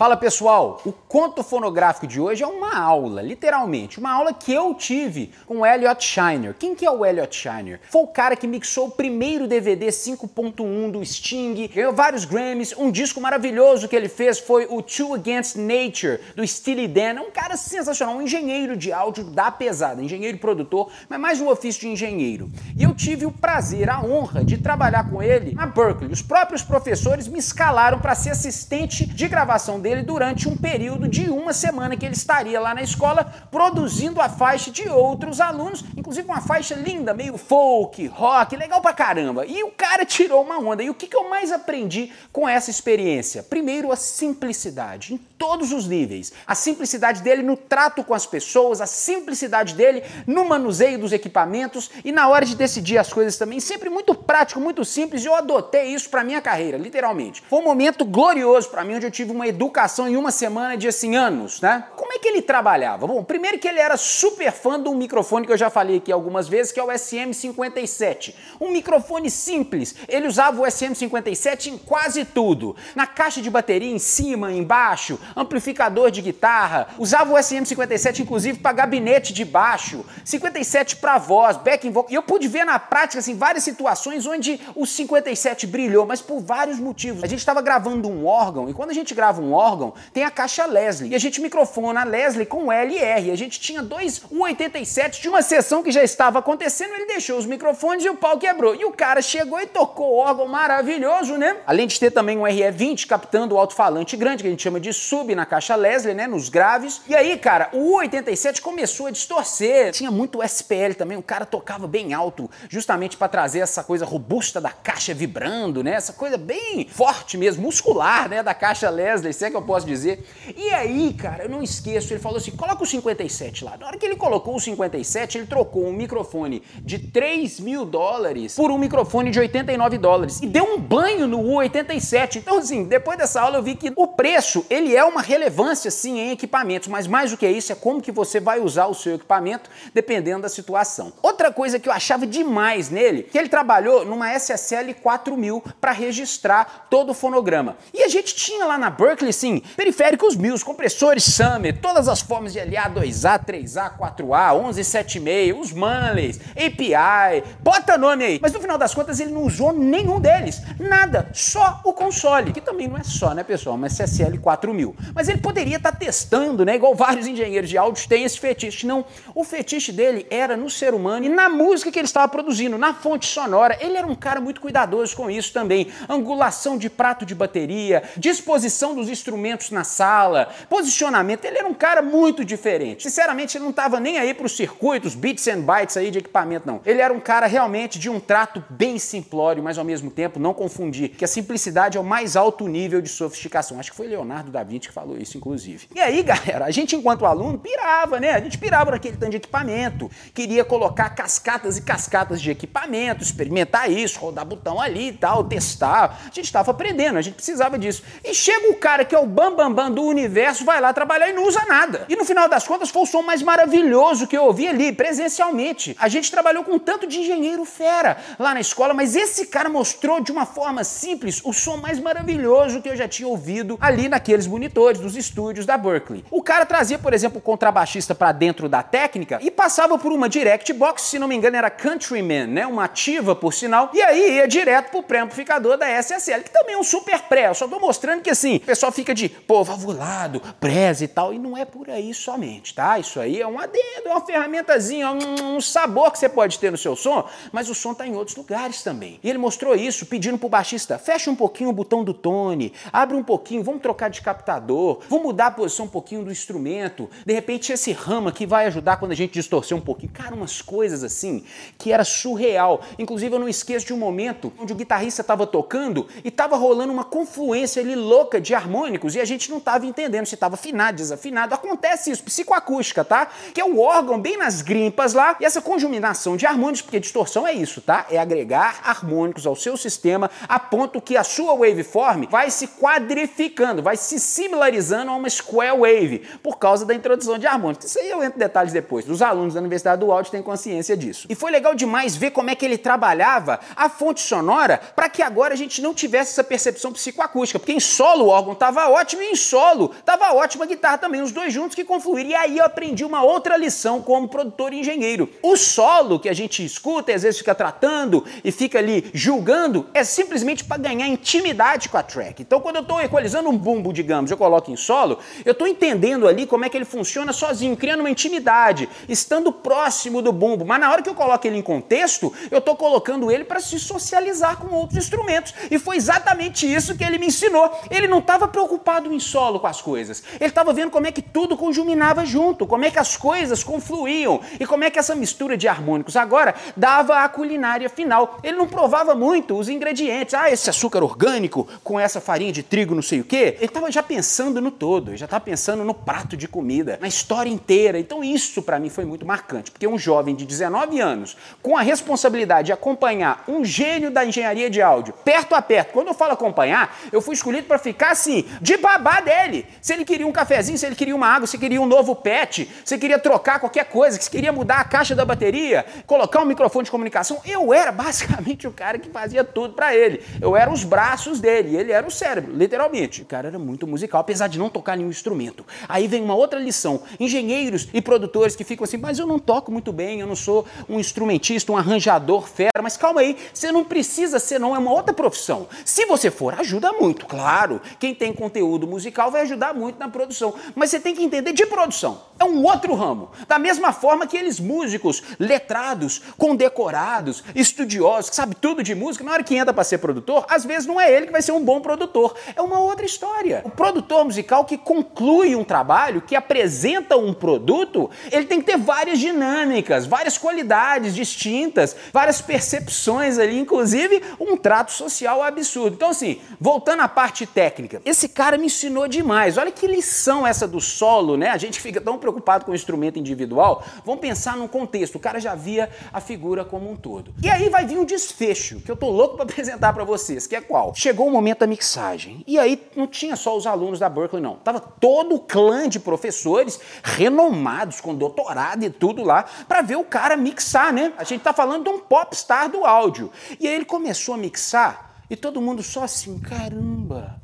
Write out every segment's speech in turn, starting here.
Fala pessoal, o conto fonográfico de hoje é uma aula, literalmente, uma aula que eu tive com o Elliot Shiner. Quem que é o Elliot Shiner? Foi o cara que mixou o primeiro DVD 5.1 do Sting, ganhou vários Grammys, um disco maravilhoso que ele fez foi o Two Against Nature, do Steely Dan, é um cara sensacional, um engenheiro de áudio da pesada, engenheiro produtor, mas mais um ofício de engenheiro. E eu tive o prazer, a honra de trabalhar com ele na Berkeley. Os próprios professores me escalaram para ser assistente de gravação dele dele durante um período de uma semana que ele estaria lá na escola produzindo a faixa de outros alunos, inclusive uma faixa linda, meio folk, rock, legal pra caramba. E o cara tirou uma onda. E o que, que eu mais aprendi com essa experiência? Primeiro, a simplicidade, todos os níveis. A simplicidade dele no trato com as pessoas, a simplicidade dele no manuseio dos equipamentos e na hora de decidir as coisas também, sempre muito prático, muito simples. E eu adotei isso para minha carreira, literalmente. Foi um momento glorioso para mim, onde eu tive uma educação em uma semana de assim anos, né? Como é que ele trabalhava? Bom, primeiro que ele era super fã de um microfone que eu já falei aqui algumas vezes, que é o SM57. Um microfone simples. Ele usava o SM57 em quase tudo. Na caixa de bateria em cima, embaixo, amplificador de guitarra. Usava o SM57 inclusive para gabinete de baixo, 57 para voz, backing vocal. E eu pude ver na prática assim várias situações onde o 57 brilhou, mas por vários motivos. A gente estava gravando um órgão e quando a gente grava um órgão tem a caixa Leslie. E a gente microfona a Leslie com L e R. A gente tinha dois U87 de uma sessão que já estava acontecendo, ele deixou os microfones e o pau quebrou. E o cara chegou e tocou o órgão maravilhoso, né? Além de ter também um RE20 captando o alto-falante grande, que a gente chama de sub na caixa Leslie, né? Nos graves. E aí, cara, o U87 começou a distorcer. Tinha muito SPL também, o cara tocava bem alto, justamente para trazer essa coisa robusta da caixa vibrando, né? Essa coisa bem forte mesmo, muscular, né? Da caixa Leslie, se é que eu posso dizer. E aí, cara, eu não esqueço, ele falou assim: coloca o 57 lá. Na hora que ele colocou o 57, ele trocou um microfone de 3 mil dólares por um microfone de 89 dólares. E deu um banho no U87. Então, assim, depois dessa aula eu vi que o preço, ele é uma relevância, sim, em equipamentos, mas mais do que isso é como que você vai usar o seu equipamento, dependendo da situação. Outra coisa que eu achava demais nele, que ele trabalhou numa SSL 4000 para registrar todo o fonograma. E a gente tinha lá na Berkeley, assim, periféricos mil, compressores Summer, todas as formas de LA 2A, 3A, 4A, 1176, os Manleys, API, bota nome aí. Mas no final das contas ele não usou nenhum deles, nada, só o console, que também não é só, né pessoal, mas CSL 4000. Mas ele poderia estar tá testando, né, igual vários engenheiros de áudio têm esse fetiche. Não, o fetiche dele era no ser humano e na música que ele estava produzindo, na fonte sonora. Ele era um cara muito cuidadoso com isso também. Angulação de prato de bateria, disposição dos instrumentos na sala, posicionamento. Ele era um cara muito diferente. Sinceramente, ele não estava nem aí para os circuitos, bits and bytes aí de equipamento, não. Ele era um cara realmente de um trato bem simplório, mas ao mesmo tempo não confundir que a simplicidade é o mais alto nível de sofisticação. Acho que foi Leonardo da Vinci falou isso, inclusive. E aí, galera, a gente, enquanto aluno, pirava, né? A gente pirava naquele tanto de equipamento, queria colocar cascatas e cascatas de equipamento, experimentar isso, rodar botão ali e tal, testar. A gente estava aprendendo, a gente precisava disso. E chega o cara que é o bambambam bam, bam do universo, vai lá trabalhar e não usa nada. E no final das contas foi o som mais maravilhoso que eu ouvi ali, presencialmente. A gente trabalhou com tanto de engenheiro fera lá na escola, mas esse cara mostrou de uma forma simples o som mais maravilhoso que eu já tinha ouvido ali naqueles monitores dos estúdios da Berkeley. O cara trazia, por exemplo, o contrabaixista para dentro da técnica e passava por uma direct box, se não me engano era Countryman, né, uma ativa por sinal, e aí ia direto pro pré-amplificador da SSL, que também é um super pré. Eu só tô mostrando que assim, o pessoal fica de, pô, valvulado, presa e tal, e não é por aí somente, tá? Isso aí é um adendo, é uma ferramentazinha, um, um sabor que você pode ter no seu som, mas o som tá em outros lugares também. E ele mostrou isso pedindo pro baixista, fecha um pouquinho o botão do tone, abre um pouquinho, vamos trocar de captador, vamos mudar a posição um pouquinho do instrumento, de repente esse rama aqui vai ajudar quando a gente distorcer um pouquinho. Cara, umas coisas assim que era surreal. Inclusive eu não esqueço de um momento onde o guitarrista estava tocando e estava rolando uma confluência ali louca de harmônicos e a gente não estava entendendo se estava afinado, desafinado. Acontece isso, psicoacústica, tá? Que é o órgão bem nas grimpas lá, e essa conjuminação de harmônicos, porque distorção é isso, tá? É agregar harmônicos ao seu sistema a ponto que a sua waveform vai se quadrificando, vai se similarizando a uma square wave, por causa da introdução de harmônicos. Isso aí eu entro em detalhes depois. Os alunos da Universidade do Áudio têm consciência disso. E foi legal demais ver como é que ele trabalhava a fonte sonora para que agora a gente não tivesse essa percepção psicoacústica, porque em solo o órgão estava ótimo e em solo estava ótima a guitarra também, os dois juntos que confluíram. E aí eu aprendi uma outra lição como produtor e engenheiro. O solo que a gente escuta e às vezes fica tratando e fica ali julgando é simplesmente para ganhar intimidade com a track. Então quando eu estou equalizando um bumbo, digamos, eu coloco em solo, eu estou entendendo ali como é que ele funciona sozinho, criando uma intimidade, estando próximo do bumbo. Mas na hora que eu coloco ele em contexto, eu estou colocando ele para se socializar com outros instrumentos. E foi exatamente isso que ele me ensinou. Ele não estava preocupado em solo com as coisas. Ele estava vendo como é que tudo conjuminava junto, como é que as coisas confluíam e como é que essa mistura de harmônicos agora dava a culinária final. Ele não provava muito os ingredientes. Ah, esse açúcar orgânico com essa farinha de trigo, não sei o quê. Ele estava já pensando no todo, já estava pensando no prato de comida, na história inteira. Então isso para mim foi muito marcante, porque um jovem de 19 anos com a responsabilidade de acompanhar um gênio da engenharia de áudio perto a perto. Quando eu falo acompanhar, eu fui escolhido para ficar assim, de babá dele. Se ele queria um cafezinho, se ele queria uma água, se queria um novo pet, se queria trocar qualquer coisa, se queria mudar a caixa da bateria, colocar um microfone de comunicação, eu era basicamente o cara que fazia tudo para ele. Eu era os braços dele, ele era o cérebro, literalmente. O cara era muito musical, apesar de não tocar nenhum instrumento. Aí vem uma outra lição. Engenheiros e produtores que ficam assim, mas eu não toco muito bem, eu não sou um instrumentista, um arranjador fera. Mas calma aí, você não precisa ser, não, é uma outra profissão. Se você for, ajuda muito, claro. Quem tem conteúdo musical vai ajudar muito na produção. Mas você tem que entender de produção. É um outro ramo. Da mesma forma que eles músicos, letrados, condecorados, estudiosos, que sabe tudo de música, na hora que entra para ser produtor, às vezes não é ele que vai ser um bom produtor. É uma outra história. O produtor musical que conclui um trabalho, que apresenta um produto, ele tem que ter várias dinâmicas, várias qualidades distintas, várias percepções ali, inclusive um trato social absurdo. Então, assim, voltando à parte técnica, esse cara me ensinou demais. Olha que lição essa do solo, né? A gente fica tão preocupado com o instrumento individual. Vamos pensar num contexto. O cara já via a figura como um todo. E aí vai vir um desfecho que eu tô louco para apresentar para vocês, que é qual? Chegou o momento da mixagem. E aí não tinha só os alunos da Berkeley, não. Tava todo o clã de professores renomados, com doutorado e tudo lá, para ver o cara mixar, né? A gente tá falando de um popstar do áudio. E aí ele começou a mixar e todo mundo só assim, caramba,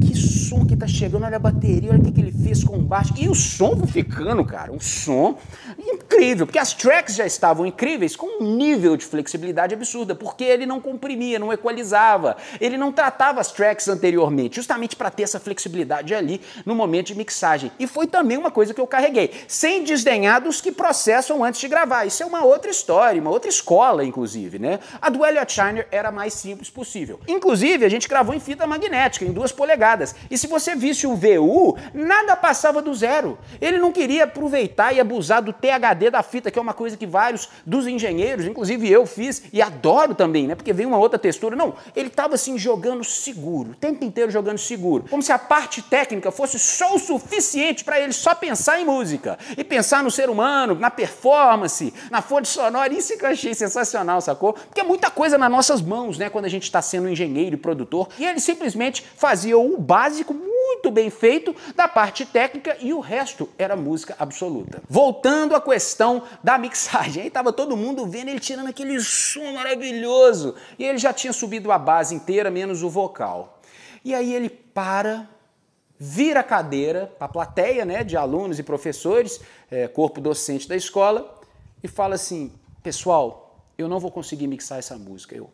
que som que tá chegando, olha a bateria, olha o que, que ele fez com o baixo. E o som ficando, cara, um som incrível, porque as tracks já estavam incríveis, com um nível de flexibilidade absurda, porque ele não comprimia, não equalizava, ele não tratava as tracks anteriormente, justamente para ter essa flexibilidade ali no momento de mixagem. E foi também uma coisa que eu carreguei, sem desdenhar dos que processam antes de gravar. Isso é uma outra história, uma outra escola, inclusive, né? A do Elliot Shiner era mais simples possível. Inclusive, a gente gravou em fita magnética, em duas polegadas. E se você visse o VU, nada passava do zero. Ele não queria aproveitar e abusar do THD da fita, que é uma coisa que vários dos engenheiros, inclusive eu fiz e adoro também, né? Porque vem uma outra textura. Não, ele estava assim jogando seguro, o tempo inteiro jogando seguro, como se a parte técnica fosse só o suficiente para ele só pensar em música e pensar no ser humano, na performance, na fonte sonora. Isso que eu achei sensacional, sacou? Porque é muita coisa nas nossas mãos, né? Quando a gente está sendo engenheiro e produtor. E ele simplesmente fazia o básico muito bem feito da parte técnica e o resto era música absoluta. Voltando à questão da mixagem, aí tava todo mundo vendo ele tirando aquele som maravilhoso e ele já tinha subido a base inteira menos o vocal. E aí ele para, vira a cadeira para a plateia, né, de alunos e professores, é, corpo docente da escola e fala assim, pessoal, eu não vou conseguir mixar essa música. Eu,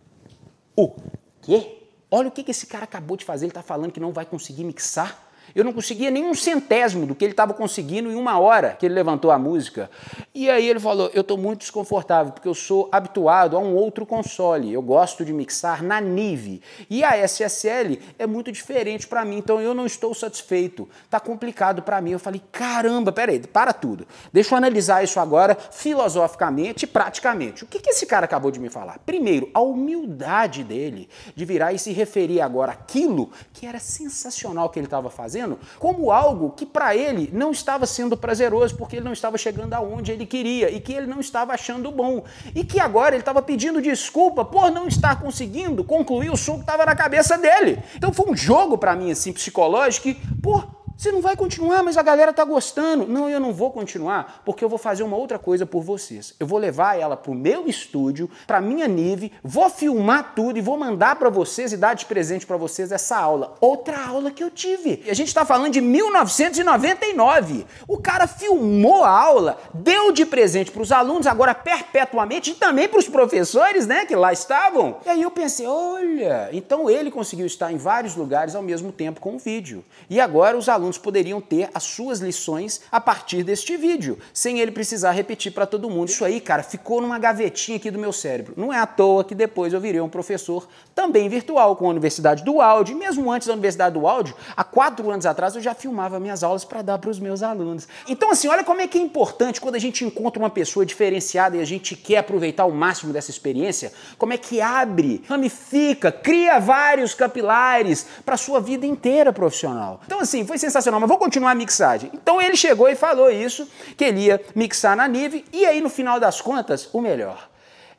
o quê? Olha o que esse cara acabou de fazer, ele está falando que não vai conseguir mixar. Eu não conseguia nem um centésimo do que ele estava conseguindo em uma hora que ele levantou a música. E aí ele falou: Eu estou muito desconfortável porque eu sou habituado a um outro console. Eu gosto de mixar na Nive. E a SSL é muito diferente para mim, então eu não estou satisfeito. Está complicado para mim. Eu falei: Caramba, peraí, para tudo. Deixa eu analisar isso agora filosoficamente e praticamente. O que, que esse cara acabou de me falar? Primeiro, a humildade dele de virar e se referir agora àquilo que era sensacional que ele estava fazendo fazendo como algo que para ele não estava sendo prazeroso, porque ele não estava chegando aonde ele queria e que ele não estava achando bom. E que agora ele estava pedindo desculpa por não estar conseguindo concluir o som que estava na cabeça dele. Então foi um jogo para mim assim psicológico que, pô, você não vai continuar, mas a galera tá gostando. Não, eu não vou continuar, porque eu vou fazer uma outra coisa por vocês. Eu vou levar ela pro meu estúdio, pra minha Nive, vou filmar tudo e vou mandar para vocês e dar de presente para vocês essa aula. Outra aula que eu tive. E a gente tá falando de 1999. O cara filmou a aula, deu de presente para os alunos, agora perpetuamente, e também para os professores, né, que lá estavam. E aí eu pensei, olha, então ele conseguiu estar em vários lugares ao mesmo tempo com o vídeo. E agora os alunos alunos poderiam ter as suas lições a partir deste vídeo, sem ele precisar repetir para todo mundo. Isso aí, cara, ficou numa gavetinha aqui do meu cérebro. Não é à toa que depois eu virei um professor também virtual com a Universidade do Áudio. mesmo antes da Universidade do Áudio, há quatro anos atrás, eu já filmava minhas aulas para dar para os meus alunos. Então, assim, olha como é que é importante quando a gente encontra uma pessoa diferenciada e a gente quer aproveitar o máximo dessa experiência, como é que abre, ramifica, cria vários capilares para sua vida inteira profissional. Então, assim, foi sensacional sensacional, mas vou continuar a mixagem. Então ele chegou e falou isso, que ele ia mixar na Nive, e aí no final das contas, o melhor.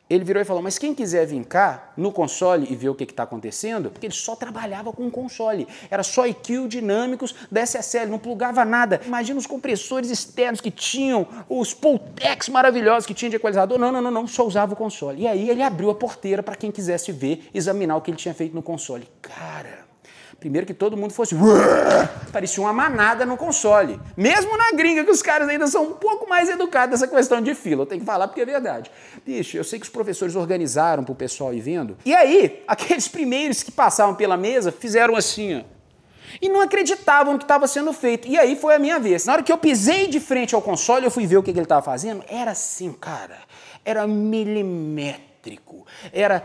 Ele virou e falou: Mas quem quiser vir cá no console e ver o que está acontecendo, porque ele só trabalhava com console, era só EQ dinâmicos da SSL, não plugava nada. Imagina os compressores externos que tinham, os Pultex maravilhosos que tinha de equalizador. Não, não, não, não, só usava o console. E aí ele abriu a porteira para quem quisesse ver, examinar o que ele tinha feito no console. Cara, Primeiro que todo mundo fosse. Parecia uma manada no console. Mesmo na gringa, que os caras ainda são um pouco mais educados nessa questão de fila. Eu tenho que falar porque é verdade. Bicho, eu sei que os professores organizaram para o pessoal ir vendo. E aí, aqueles primeiros que passavam pela mesa fizeram assim, ó. E não acreditavam no que estava sendo feito. E aí foi a minha vez. Na hora que eu pisei de frente ao console, eu fui ver o que ele estava fazendo. Era assim, cara. Era milimétrico elétrico. Era,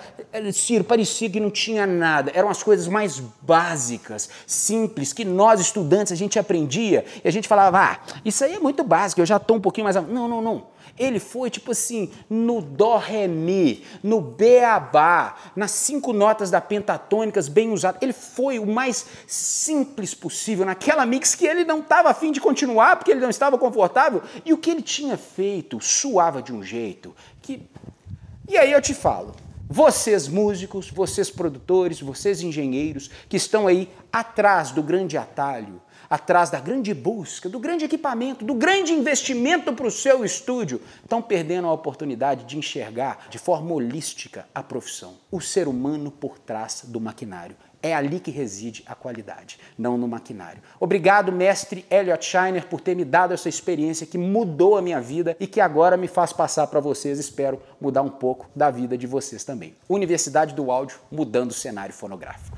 Ciro, parecia que não tinha nada. Eram as coisas mais básicas, simples, que nós estudantes a gente aprendia e a gente falava, ah, isso aí é muito básico, eu já estou um pouquinho mais. Não, não, não. Ele foi tipo assim, no Dó Ré Mi, no Beabá, nas cinco notas da pentatônicas bem usado. Ele foi o mais simples possível naquela mix que ele não estava afim de continuar porque ele não estava confortável. E o que ele tinha feito suava de um jeito que e aí eu te falo, vocês músicos, vocês produtores, vocês engenheiros que estão aí atrás do grande atalho, atrás da grande busca, do grande equipamento, do grande investimento para o seu estúdio, estão perdendo a oportunidade de enxergar de forma holística a profissão, o ser humano por trás do maquinário. É ali que reside a qualidade, não no maquinário. Obrigado, mestre Elliot Shiner, por ter me dado essa experiência que mudou a minha vida e que agora me faz passar para vocês. Espero mudar um pouco da vida de vocês também. Universidade do Áudio mudando o cenário fonográfico.